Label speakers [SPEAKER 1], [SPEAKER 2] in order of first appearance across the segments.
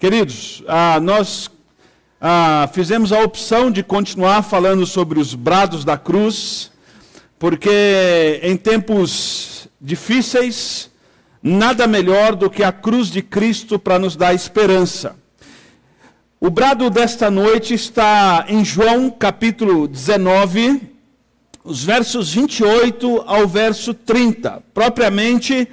[SPEAKER 1] Queridos, ah, nós ah, fizemos a opção de continuar falando sobre os brados da cruz, porque em tempos difíceis, nada melhor do que a cruz de Cristo para nos dar esperança. O brado desta noite está em João capítulo 19, os versos 28 ao verso 30. Propriamente,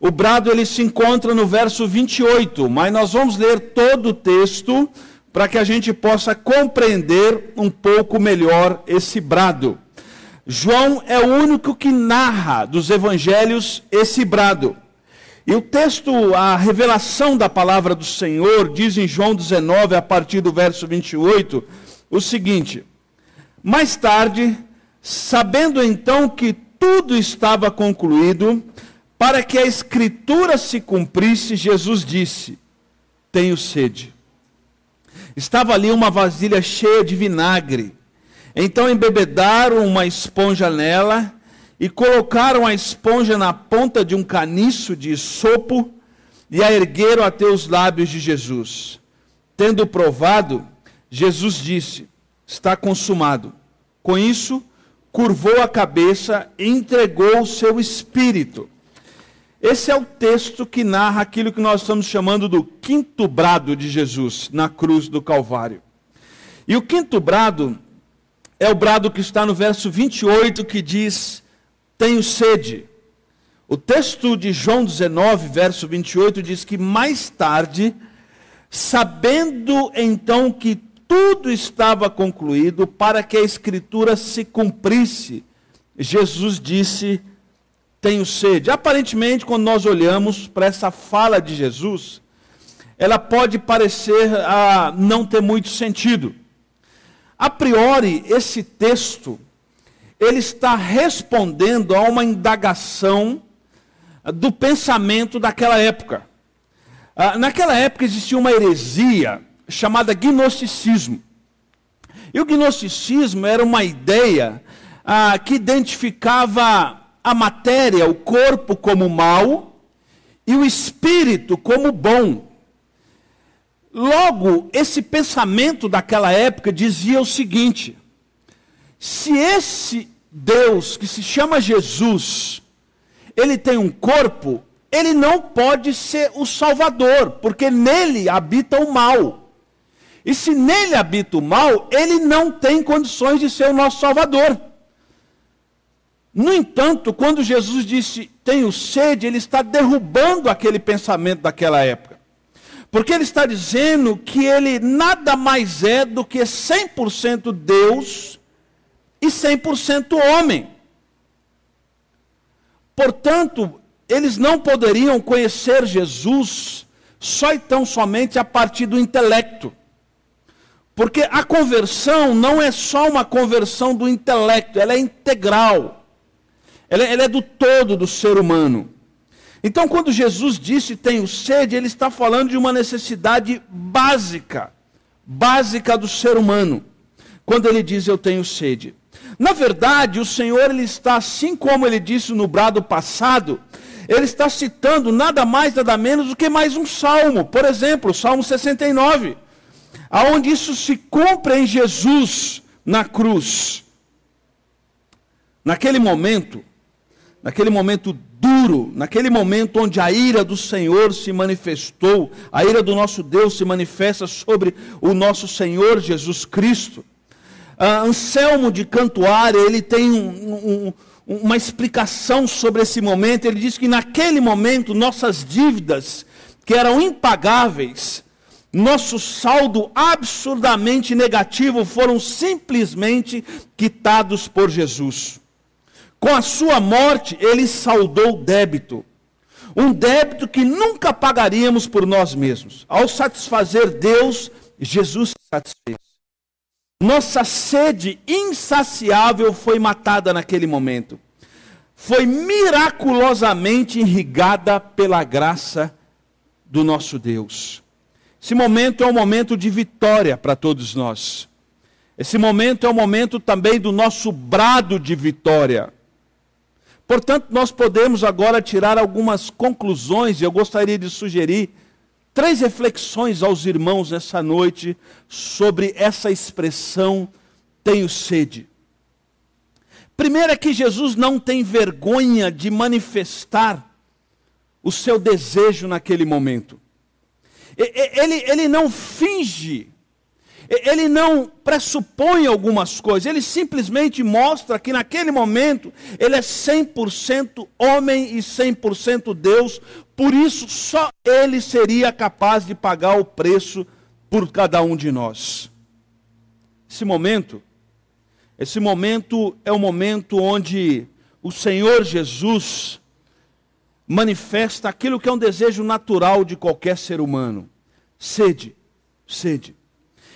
[SPEAKER 1] o brado ele se encontra no verso 28, mas nós vamos ler todo o texto para que a gente possa compreender um pouco melhor esse brado. João é o único que narra dos evangelhos esse brado. E o texto, a revelação da palavra do Senhor, diz em João 19, a partir do verso 28, o seguinte: Mais tarde, sabendo então que tudo estava concluído, para que a escritura se cumprisse, Jesus disse: Tenho sede. Estava ali uma vasilha cheia de vinagre. Então embebedaram uma esponja nela e colocaram a esponja na ponta de um caniço de sopo e a ergueram até os lábios de Jesus. Tendo provado, Jesus disse: Está consumado. Com isso, curvou a cabeça e entregou o seu espírito. Esse é o texto que narra aquilo que nós estamos chamando do quinto brado de Jesus na cruz do Calvário. E o quinto brado é o brado que está no verso 28 que diz: Tenho sede. O texto de João 19, verso 28 diz que mais tarde, sabendo então que tudo estava concluído para que a escritura se cumprisse, Jesus disse: tenho sede. Aparentemente, quando nós olhamos para essa fala de Jesus, ela pode parecer ah, não ter muito sentido. A priori, esse texto, ele está respondendo a uma indagação do pensamento daquela época. Ah, naquela época existia uma heresia chamada gnosticismo. E o gnosticismo era uma ideia ah, que identificava a matéria, o corpo, como mal e o espírito como bom. Logo, esse pensamento daquela época dizia o seguinte: se esse Deus que se chama Jesus, ele tem um corpo, ele não pode ser o Salvador, porque nele habita o mal. E se nele habita o mal, ele não tem condições de ser o nosso Salvador. No entanto, quando Jesus disse tenho sede, ele está derrubando aquele pensamento daquela época. Porque ele está dizendo que ele nada mais é do que 100% Deus e 100% homem. Portanto, eles não poderiam conhecer Jesus só e tão somente a partir do intelecto. Porque a conversão não é só uma conversão do intelecto, ela é integral. Ela, ela é do todo do ser humano. Então, quando Jesus disse tenho sede, ele está falando de uma necessidade básica, básica do ser humano. Quando ele diz eu tenho sede. Na verdade, o Senhor ele está assim como ele disse no brado passado, ele está citando nada mais nada menos do que mais um salmo. Por exemplo, o Salmo 69, aonde isso se cumpre em Jesus na cruz. Naquele momento, naquele momento duro, naquele momento onde a ira do Senhor se manifestou, a ira do nosso Deus se manifesta sobre o nosso Senhor Jesus Cristo. Uh, Anselmo de Cantuária, ele tem um, um, uma explicação sobre esse momento. Ele diz que naquele momento nossas dívidas, que eram impagáveis, nosso saldo absurdamente negativo, foram simplesmente quitados por Jesus. Com a sua morte, ele saldou débito. Um débito que nunca pagaríamos por nós mesmos. Ao satisfazer Deus, Jesus satisfez. Nossa sede insaciável foi matada naquele momento. Foi miraculosamente irrigada pela graça do nosso Deus. Esse momento é um momento de vitória para todos nós. Esse momento é um momento também do nosso brado de vitória. Portanto, nós podemos agora tirar algumas conclusões, e eu gostaria de sugerir três reflexões aos irmãos nessa noite sobre essa expressão tenho sede. Primeiro é que Jesus não tem vergonha de manifestar o seu desejo naquele momento. Ele, ele não finge, ele não pressupõe algumas coisas, ele simplesmente mostra que naquele momento ele é 100% homem e 100% Deus, por isso só ele seria capaz de pagar o preço por cada um de nós. Esse momento, esse momento é o momento onde o Senhor Jesus manifesta aquilo que é um desejo natural de qualquer ser humano: sede, sede.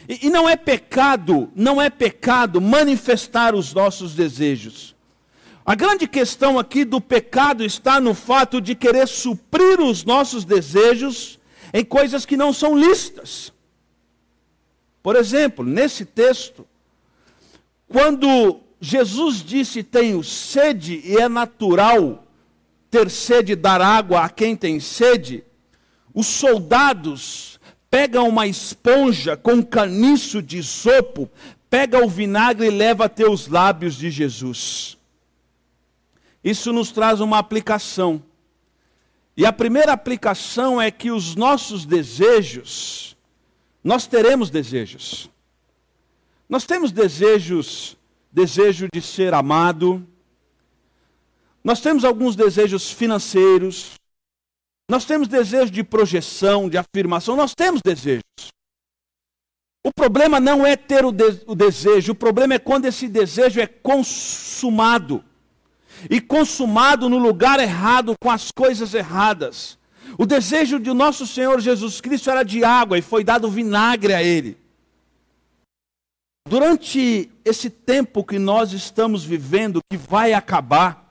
[SPEAKER 1] E, e não é pecado, não é pecado manifestar os nossos desejos. A grande questão aqui do pecado está no fato de querer suprir os nossos desejos em coisas que não são lícitas. Por exemplo, nesse texto, quando Jesus disse: Tenho sede, e é natural ter sede dar água a quem tem sede, os soldados pegam uma esponja com caniço de sopo, pega o vinagre e leva até os lábios de Jesus. Isso nos traz uma aplicação. E a primeira aplicação é que os nossos desejos, nós teremos desejos. Nós temos desejos, desejo de ser amado, nós temos alguns desejos financeiros, nós temos desejo de projeção, de afirmação, nós temos desejos. O problema não é ter o, de o desejo, o problema é quando esse desejo é consumado. E consumado no lugar errado, com as coisas erradas. O desejo de nosso Senhor Jesus Cristo era de água e foi dado vinagre a ele. Durante esse tempo que nós estamos vivendo, que vai acabar,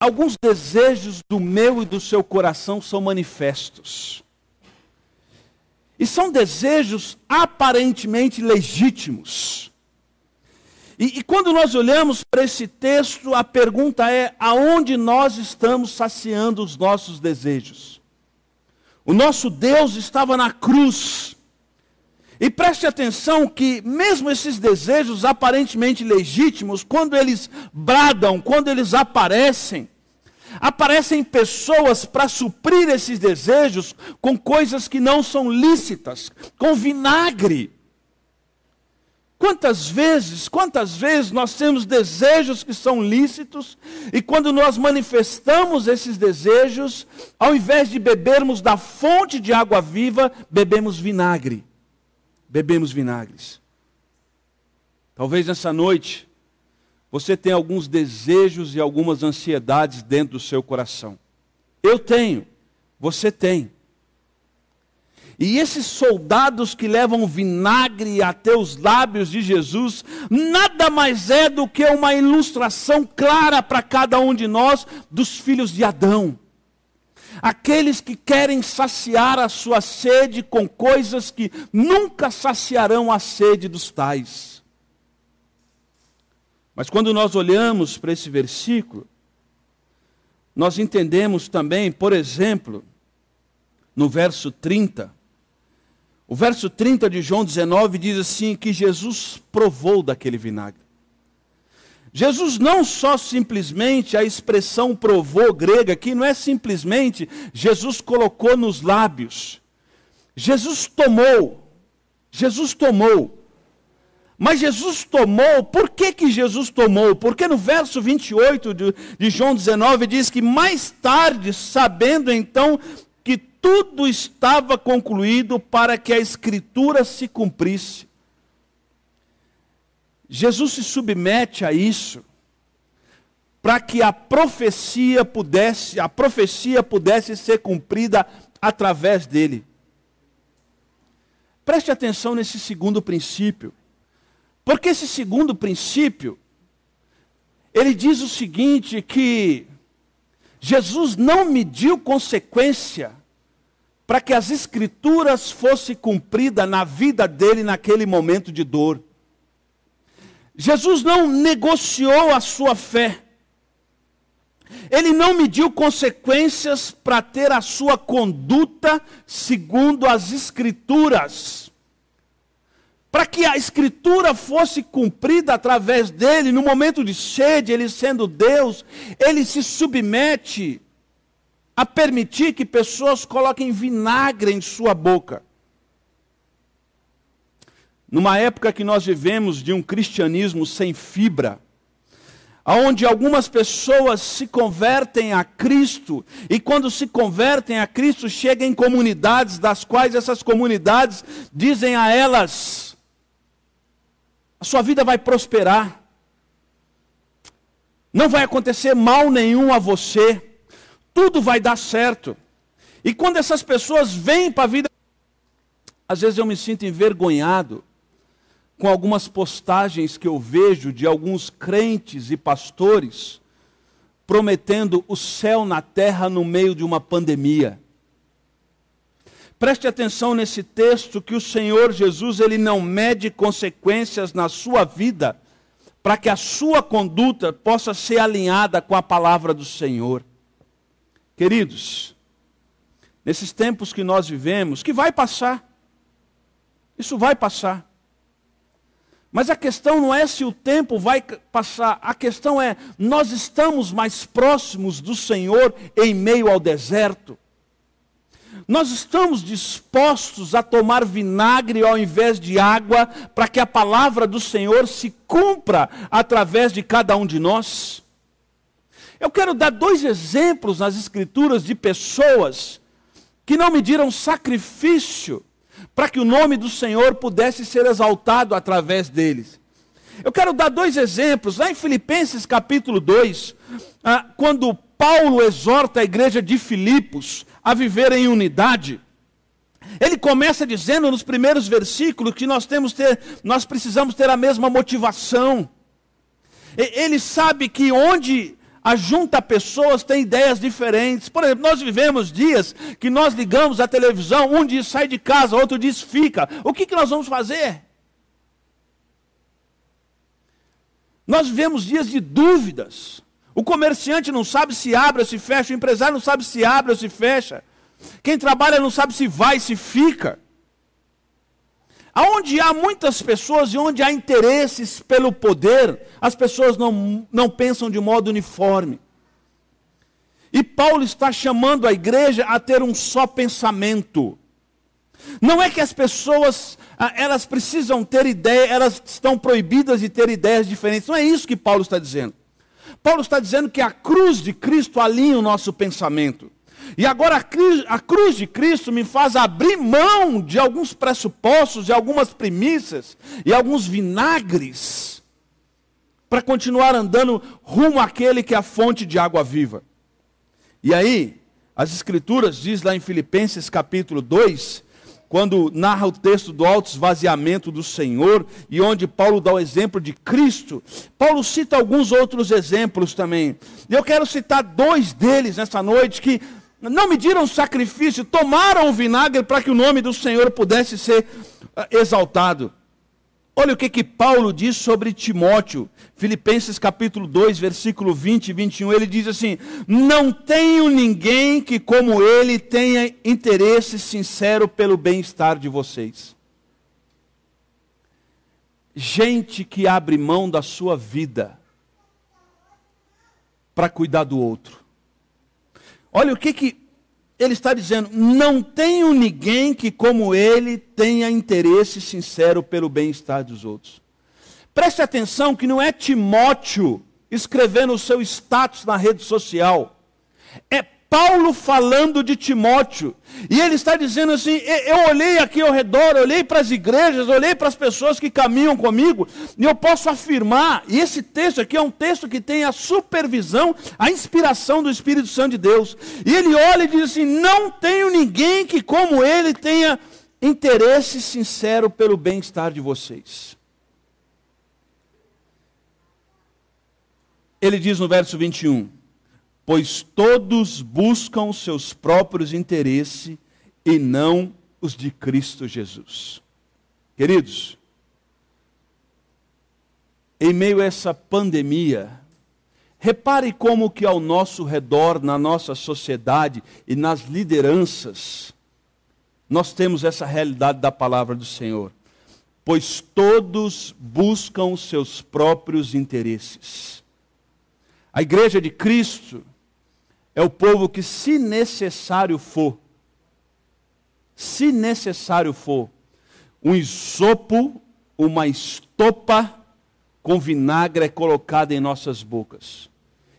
[SPEAKER 1] alguns desejos do meu e do seu coração são manifestos. E são desejos aparentemente legítimos. E, e, quando nós olhamos para esse texto, a pergunta é: aonde nós estamos saciando os nossos desejos? O nosso Deus estava na cruz. E preste atenção que, mesmo esses desejos aparentemente legítimos, quando eles bradam, quando eles aparecem, aparecem pessoas para suprir esses desejos com coisas que não são lícitas, com vinagre. Quantas vezes, quantas vezes nós temos desejos que são lícitos e quando nós manifestamos esses desejos, ao invés de bebermos da fonte de água viva, bebemos vinagre bebemos vinagres. Talvez nessa noite você tenha alguns desejos e algumas ansiedades dentro do seu coração. Eu tenho, você tem. E esses soldados que levam vinagre até os lábios de Jesus, nada mais é do que uma ilustração clara para cada um de nós dos filhos de Adão. Aqueles que querem saciar a sua sede com coisas que nunca saciarão a sede dos tais. Mas quando nós olhamos para esse versículo, nós entendemos também, por exemplo, no verso 30, o verso 30 de João 19 diz assim: que Jesus provou daquele vinagre. Jesus não só simplesmente, a expressão provou grega aqui, não é simplesmente Jesus colocou nos lábios. Jesus tomou. Jesus tomou. Mas Jesus tomou, por que, que Jesus tomou? Porque no verso 28 de, de João 19 diz que mais tarde, sabendo então que tudo estava concluído para que a Escritura se cumprisse, Jesus se submete a isso para que a profecia pudesse, a profecia pudesse ser cumprida através dele. Preste atenção nesse segundo princípio. Porque esse segundo princípio, ele diz o seguinte: que Jesus não mediu consequência para que as escrituras fossem cumpridas na vida dele naquele momento de dor. Jesus não negociou a sua fé. Ele não mediu consequências para ter a sua conduta segundo as Escrituras. Para que a Escritura fosse cumprida através dele, no momento de sede, ele sendo Deus, ele se submete a permitir que pessoas coloquem vinagre em sua boca. Numa época que nós vivemos de um cristianismo sem fibra, onde algumas pessoas se convertem a Cristo, e quando se convertem a Cristo, chegam em comunidades, das quais essas comunidades dizem a elas: a sua vida vai prosperar, não vai acontecer mal nenhum a você, tudo vai dar certo. E quando essas pessoas vêm para a vida, às vezes eu me sinto envergonhado com algumas postagens que eu vejo de alguns crentes e pastores prometendo o céu na terra no meio de uma pandemia. Preste atenção nesse texto que o Senhor Jesus ele não mede consequências na sua vida para que a sua conduta possa ser alinhada com a palavra do Senhor. Queridos, nesses tempos que nós vivemos, que vai passar. Isso vai passar. Mas a questão não é se o tempo vai passar, a questão é: nós estamos mais próximos do Senhor em meio ao deserto. Nós estamos dispostos a tomar vinagre ao invés de água, para que a palavra do Senhor se cumpra através de cada um de nós. Eu quero dar dois exemplos nas Escrituras de pessoas que não mediram sacrifício para que o nome do Senhor pudesse ser exaltado através deles. Eu quero dar dois exemplos. Lá em Filipenses capítulo 2, ah, quando Paulo exorta a igreja de Filipos a viver em unidade, ele começa dizendo nos primeiros versículos que nós temos ter, nós precisamos ter a mesma motivação. Ele sabe que onde ajunta pessoas, tem ideias diferentes. Por exemplo, nós vivemos dias que nós ligamos a televisão, um diz sai de casa, outro diz fica. O que, que nós vamos fazer? Nós vivemos dias de dúvidas. O comerciante não sabe se abre ou se fecha, o empresário não sabe se abre ou se fecha. Quem trabalha não sabe se vai, se fica. Aonde há muitas pessoas e onde há interesses pelo poder, as pessoas não, não pensam de modo uniforme. E Paulo está chamando a igreja a ter um só pensamento. Não é que as pessoas, ah, elas precisam ter ideia, elas estão proibidas de ter ideias diferentes. Não é isso que Paulo está dizendo. Paulo está dizendo que a cruz de Cristo alinha o nosso pensamento. E agora a cruz de Cristo me faz abrir mão de alguns pressupostos, de algumas primícias e alguns vinagres, para continuar andando rumo àquele que é a fonte de água viva. E aí, as Escrituras diz lá em Filipenses capítulo 2, quando narra o texto do alto esvaziamento do Senhor e onde Paulo dá o exemplo de Cristo, Paulo cita alguns outros exemplos também. Eu quero citar dois deles nessa noite que não mediram sacrifício, tomaram o vinagre para que o nome do Senhor pudesse ser ah, exaltado. Olha o que, que Paulo diz sobre Timóteo, Filipenses capítulo 2, versículo 20 e 21. Ele diz assim: Não tenho ninguém que, como ele, tenha interesse sincero pelo bem-estar de vocês. Gente que abre mão da sua vida para cuidar do outro. Olha o que, que ele está dizendo: não tenho ninguém que, como ele, tenha interesse sincero pelo bem-estar dos outros. Preste atenção que não é Timóteo escrevendo o seu status na rede social. É Paulo falando de Timóteo. E ele está dizendo assim: eu olhei aqui ao redor, olhei para as igrejas, olhei para as pessoas que caminham comigo, e eu posso afirmar, e esse texto aqui é um texto que tem a supervisão, a inspiração do Espírito Santo de Deus. E ele olha e diz assim: não tenho ninguém que, como ele, tenha interesse sincero pelo bem-estar de vocês. Ele diz no verso 21 pois todos buscam seus próprios interesses e não os de Cristo Jesus. Queridos, em meio a essa pandemia, Repare como que ao nosso redor, na nossa sociedade e nas lideranças, nós temos essa realidade da palavra do Senhor. Pois todos buscam seus próprios interesses. A igreja de Cristo é o povo que, se necessário for, se necessário for, um isopo, uma estopa com vinagre é colocada em nossas bocas.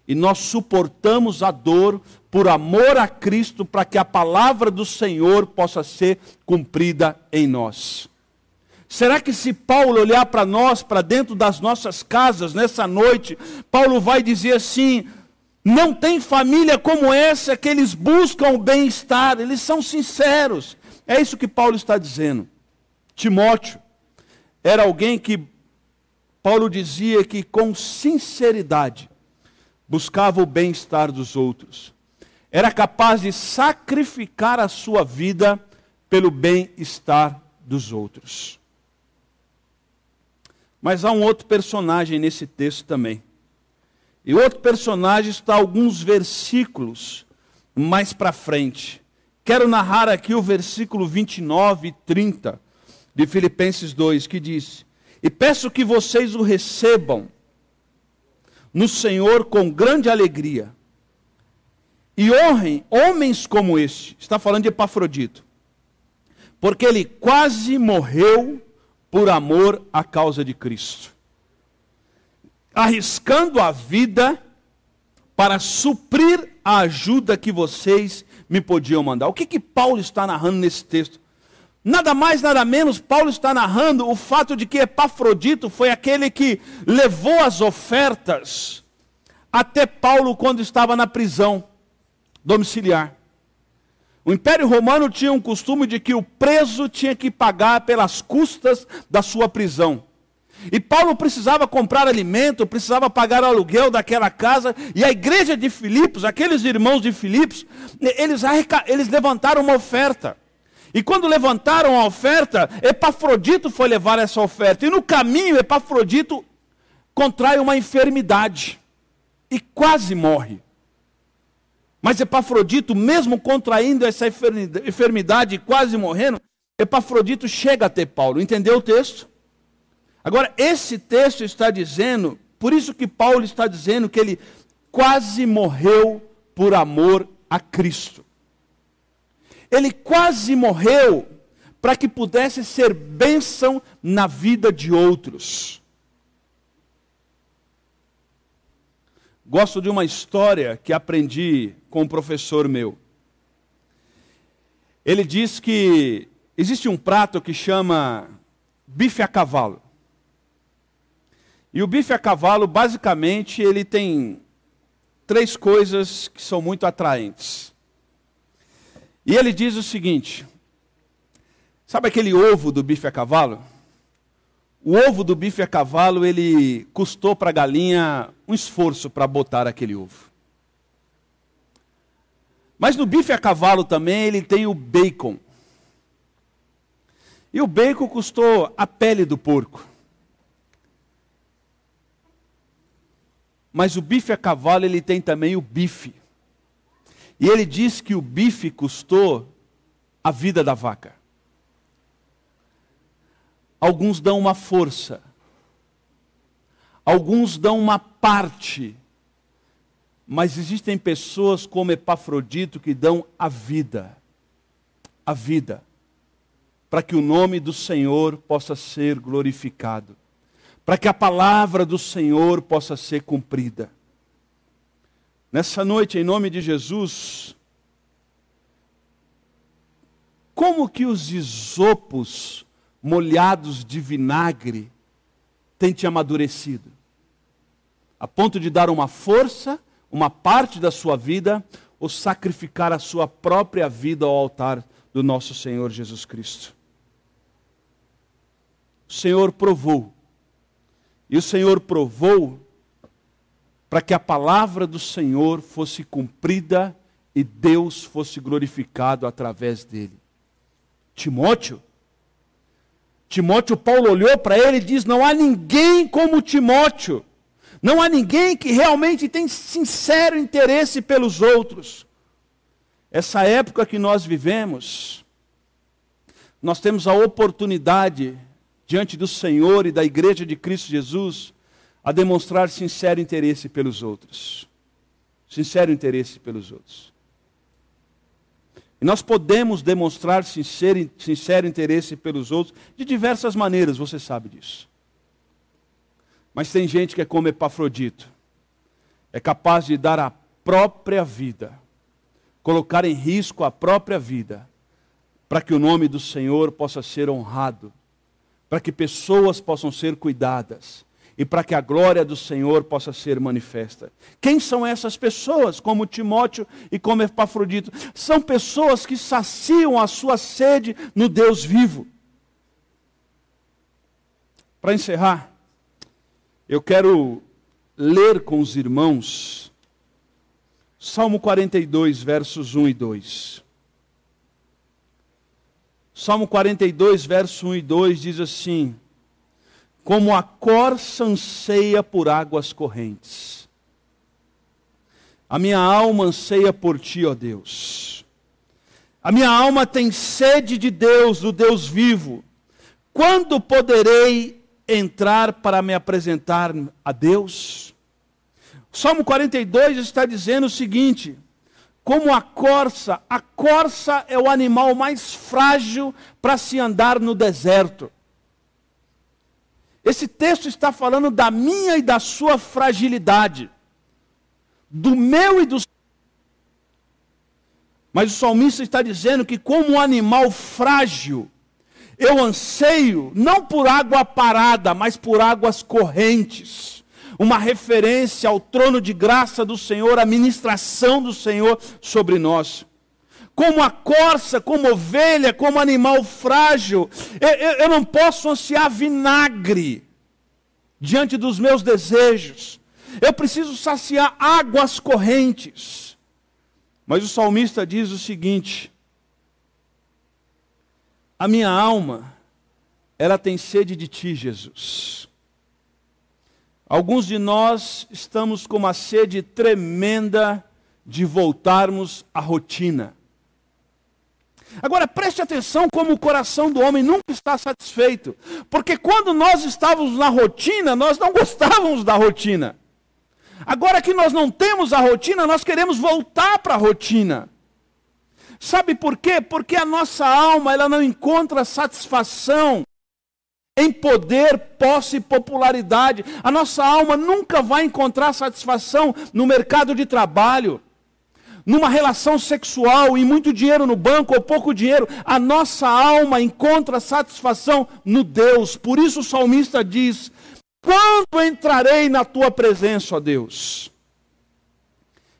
[SPEAKER 1] E nós suportamos a dor por amor a Cristo, para que a palavra do Senhor possa ser cumprida em nós. Será que se Paulo olhar para nós, para dentro das nossas casas, nessa noite, Paulo vai dizer assim: não tem família como essa que eles buscam o bem-estar, eles são sinceros. É isso que Paulo está dizendo. Timóteo era alguém que Paulo dizia que com sinceridade buscava o bem-estar dos outros. Era capaz de sacrificar a sua vida pelo bem-estar dos outros. Mas há um outro personagem nesse texto também. E outro personagem está alguns versículos mais para frente. Quero narrar aqui o versículo 29 e 30 de Filipenses 2, que diz: e peço que vocês o recebam no Senhor com grande alegria. E honrem homens como este. Está falando de Epafrodito. Porque ele quase morreu por amor à causa de Cristo. Arriscando a vida para suprir a ajuda que vocês me podiam mandar. O que, que Paulo está narrando nesse texto? Nada mais, nada menos, Paulo está narrando o fato de que Epafrodito foi aquele que levou as ofertas até Paulo quando estava na prisão domiciliar. O Império Romano tinha um costume de que o preso tinha que pagar pelas custas da sua prisão. E Paulo precisava comprar alimento, precisava pagar o aluguel daquela casa, e a igreja de Filipos, aqueles irmãos de Filipos, eles, eles levantaram uma oferta. E quando levantaram a oferta, Epafrodito foi levar essa oferta. E no caminho, Epafrodito contrai uma enfermidade e quase morre. Mas Epafrodito, mesmo contraindo essa enfermidade e quase morrendo, Epafrodito chega até Paulo. Entendeu o texto? Agora, esse texto está dizendo, por isso que Paulo está dizendo que ele quase morreu por amor a Cristo. Ele quase morreu para que pudesse ser bênção na vida de outros. Gosto de uma história que aprendi com um professor meu. Ele diz que existe um prato que chama bife a cavalo. E o bife a cavalo, basicamente, ele tem três coisas que são muito atraentes. E ele diz o seguinte: sabe aquele ovo do bife a cavalo? O ovo do bife a cavalo, ele custou para a galinha um esforço para botar aquele ovo. Mas no bife a cavalo também ele tem o bacon. E o bacon custou a pele do porco. Mas o bife a cavalo ele tem também o bife. E ele diz que o bife custou a vida da vaca. Alguns dão uma força, alguns dão uma parte, mas existem pessoas como Epafrodito que dão a vida, a vida, para que o nome do Senhor possa ser glorificado, para que a palavra do Senhor possa ser cumprida. Nessa noite, em nome de Jesus, como que os isopos molhados de vinagre têm te amadurecido? A ponto de dar uma força, uma parte da sua vida, ou sacrificar a sua própria vida ao altar do nosso Senhor Jesus Cristo. O Senhor provou, e o Senhor provou para que a palavra do Senhor fosse cumprida e Deus fosse glorificado através dele. Timóteo, Timóteo, Paulo olhou para ele e diz: Não há ninguém como Timóteo. Não há ninguém que realmente tem sincero interesse pelos outros. Essa época que nós vivemos, nós temos a oportunidade, diante do Senhor e da Igreja de Cristo Jesus, a demonstrar sincero interesse pelos outros. Sincero interesse pelos outros. E nós podemos demonstrar sincero, sincero interesse pelos outros de diversas maneiras, você sabe disso. Mas tem gente que é como Epafrodito, é capaz de dar a própria vida, colocar em risco a própria vida, para que o nome do Senhor possa ser honrado, para que pessoas possam ser cuidadas e para que a glória do Senhor possa ser manifesta. Quem são essas pessoas? Como Timóteo e como Epafrodito? São pessoas que saciam a sua sede no Deus vivo. Para encerrar, eu quero ler com os irmãos Salmo 42, versos 1 e 2. Salmo 42, verso 1 e 2 diz assim: Como a corça anseia por águas correntes, a minha alma anseia por ti, ó Deus. A minha alma tem sede de Deus, do Deus vivo. Quando poderei entrar para me apresentar a Deus? Salmo 42 está dizendo o seguinte: como a corça, a corça é o animal mais frágil para se andar no deserto. Esse texto está falando da minha e da sua fragilidade, do meu e do mas o salmista está dizendo que, como um animal frágil, eu anseio não por água parada, mas por águas correntes. Uma referência ao trono de graça do Senhor, a ministração do Senhor sobre nós. Como a corça, como ovelha, como animal frágil, eu, eu, eu não posso ansiar vinagre diante dos meus desejos. Eu preciso saciar águas correntes. Mas o salmista diz o seguinte: a minha alma, ela tem sede de ti, Jesus. Alguns de nós estamos com uma sede tremenda de voltarmos à rotina. Agora preste atenção como o coração do homem nunca está satisfeito, porque quando nós estávamos na rotina, nós não gostávamos da rotina. Agora que nós não temos a rotina, nós queremos voltar para a rotina. Sabe por quê? Porque a nossa alma ela não encontra satisfação em poder, posse e popularidade. A nossa alma nunca vai encontrar satisfação no mercado de trabalho, numa relação sexual e muito dinheiro no banco ou pouco dinheiro. A nossa alma encontra satisfação no Deus. Por isso o salmista diz: Quando entrarei na tua presença, ó Deus?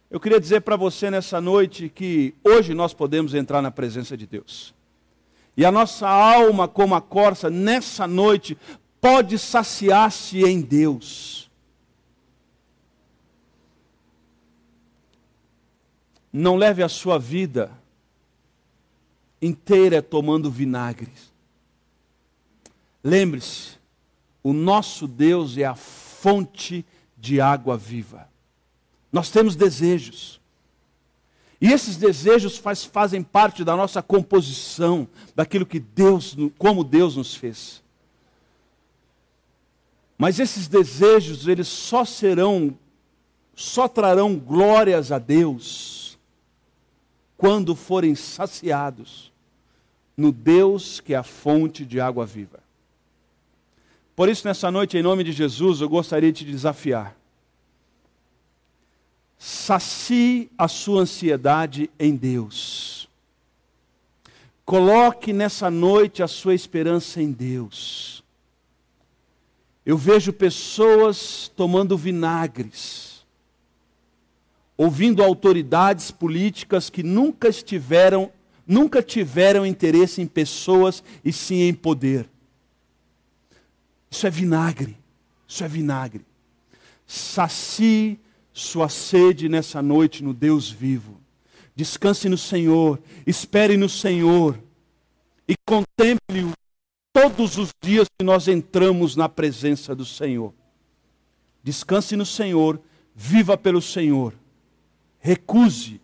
[SPEAKER 1] Eu queria dizer para você nessa noite que hoje nós podemos entrar na presença de Deus. E a nossa alma, como a corça, nessa noite, pode saciar-se em Deus. Não leve a sua vida inteira tomando vinagre. Lembre-se, o nosso Deus é a fonte de água viva. Nós temos desejos. E esses desejos faz, fazem parte da nossa composição, daquilo que Deus, como Deus nos fez. Mas esses desejos, eles só serão, só trarão glórias a Deus quando forem saciados no Deus que é a fonte de água viva. Por isso, nessa noite, em nome de Jesus, eu gostaria de te desafiar Sacie a sua ansiedade em Deus. Coloque nessa noite a sua esperança em Deus. Eu vejo pessoas tomando vinagres, ouvindo autoridades políticas que nunca estiveram, nunca tiveram interesse em pessoas e sim em poder. Isso é vinagre. Isso é vinagre. Sacie sua sede nessa noite no Deus vivo. Descanse no Senhor, espere no Senhor e contemple-o todos os dias que nós entramos na presença do Senhor. Descanse no Senhor, viva pelo Senhor. Recuse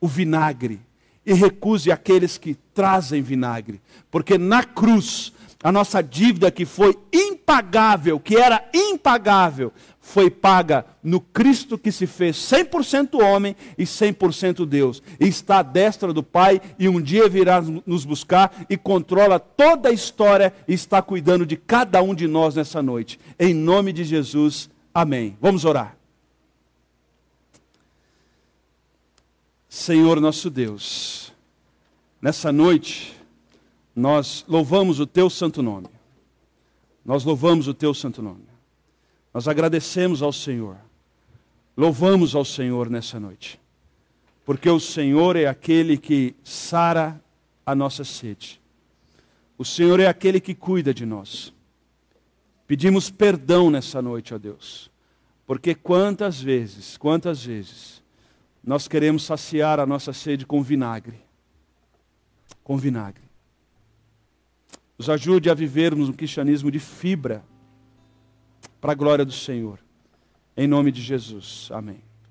[SPEAKER 1] o vinagre e recuse aqueles que trazem vinagre, porque na cruz a nossa dívida que foi impagável, que era impagável, foi paga no Cristo que se fez 100% homem e 100% Deus. E está à destra do Pai e um dia virá nos buscar e controla toda a história e está cuidando de cada um de nós nessa noite. Em nome de Jesus, amém. Vamos orar. Senhor nosso Deus, nessa noite nós louvamos o teu santo nome. Nós louvamos o teu santo nome. Nós agradecemos ao Senhor. Louvamos ao Senhor nessa noite. Porque o Senhor é aquele que sara a nossa sede. O Senhor é aquele que cuida de nós. Pedimos perdão nessa noite, ó Deus. Porque quantas vezes, quantas vezes nós queremos saciar a nossa sede com vinagre. Com vinagre. Nos ajude a vivermos um cristianismo de fibra, para a glória do Senhor. Em nome de Jesus. Amém.